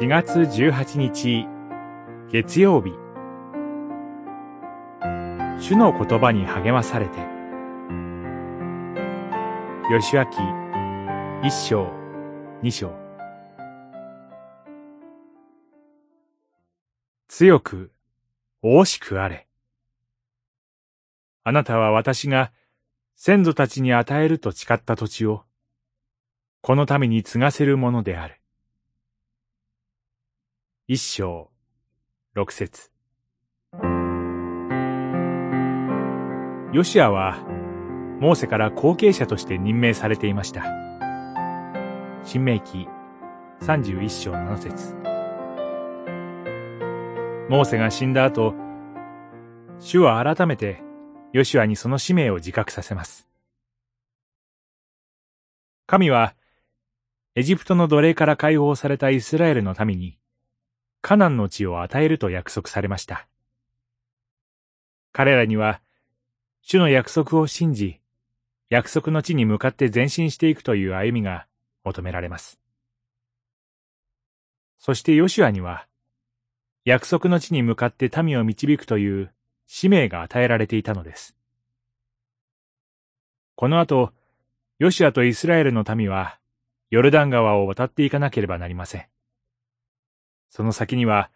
4月18日月曜日。主の言葉に励まされて。吉明一章二章。強く大しくあれ。あなたは私が先祖たちに与えると誓った土地をこの民に継がせるものである。一章、六節。ヨシアは、モーセから後継者として任命されていました。新明記三十一章七節。モーセが死んだ後、主は改めてヨシアにその使命を自覚させます。神は、エジプトの奴隷から解放されたイスラエルの民に、カナンの地を与えると約束されました。彼らには、主の約束を信じ、約束の地に向かって前進していくという歩みが求められます。そしてヨシュアには、約束の地に向かって民を導くという使命が与えられていたのです。この後、ヨシュアとイスラエルの民は、ヨルダン川を渡っていかなければなりません。その先には、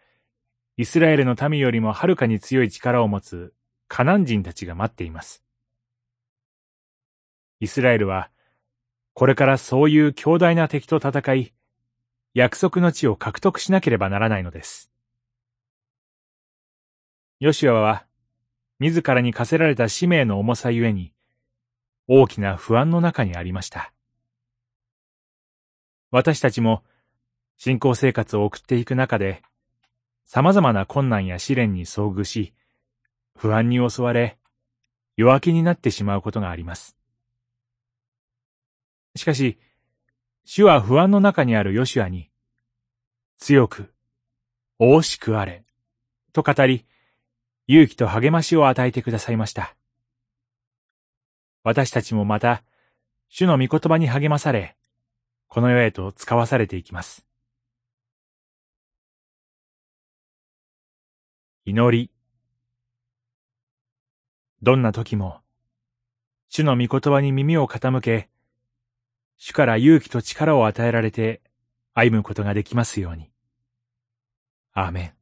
イスラエルの民よりもはるかに強い力を持つカナン人たちが待っています。イスラエルは、これからそういう強大な敵と戦い、約束の地を獲得しなければならないのです。ヨシュアは、自らに課せられた使命の重さゆえに、大きな不安の中にありました。私たちも、信仰生活を送っていく中で、様々な困難や試練に遭遇し、不安に襲われ、弱気になってしまうことがあります。しかし、主は不安の中にあるヨシュアに、強く、大しくあれ、と語り、勇気と励ましを与えてくださいました。私たちもまた、主の御言葉に励まされ、この世へと使わされていきます。祈り。どんな時も、主の御言葉に耳を傾け、主から勇気と力を与えられて歩むことができますように。アーメン。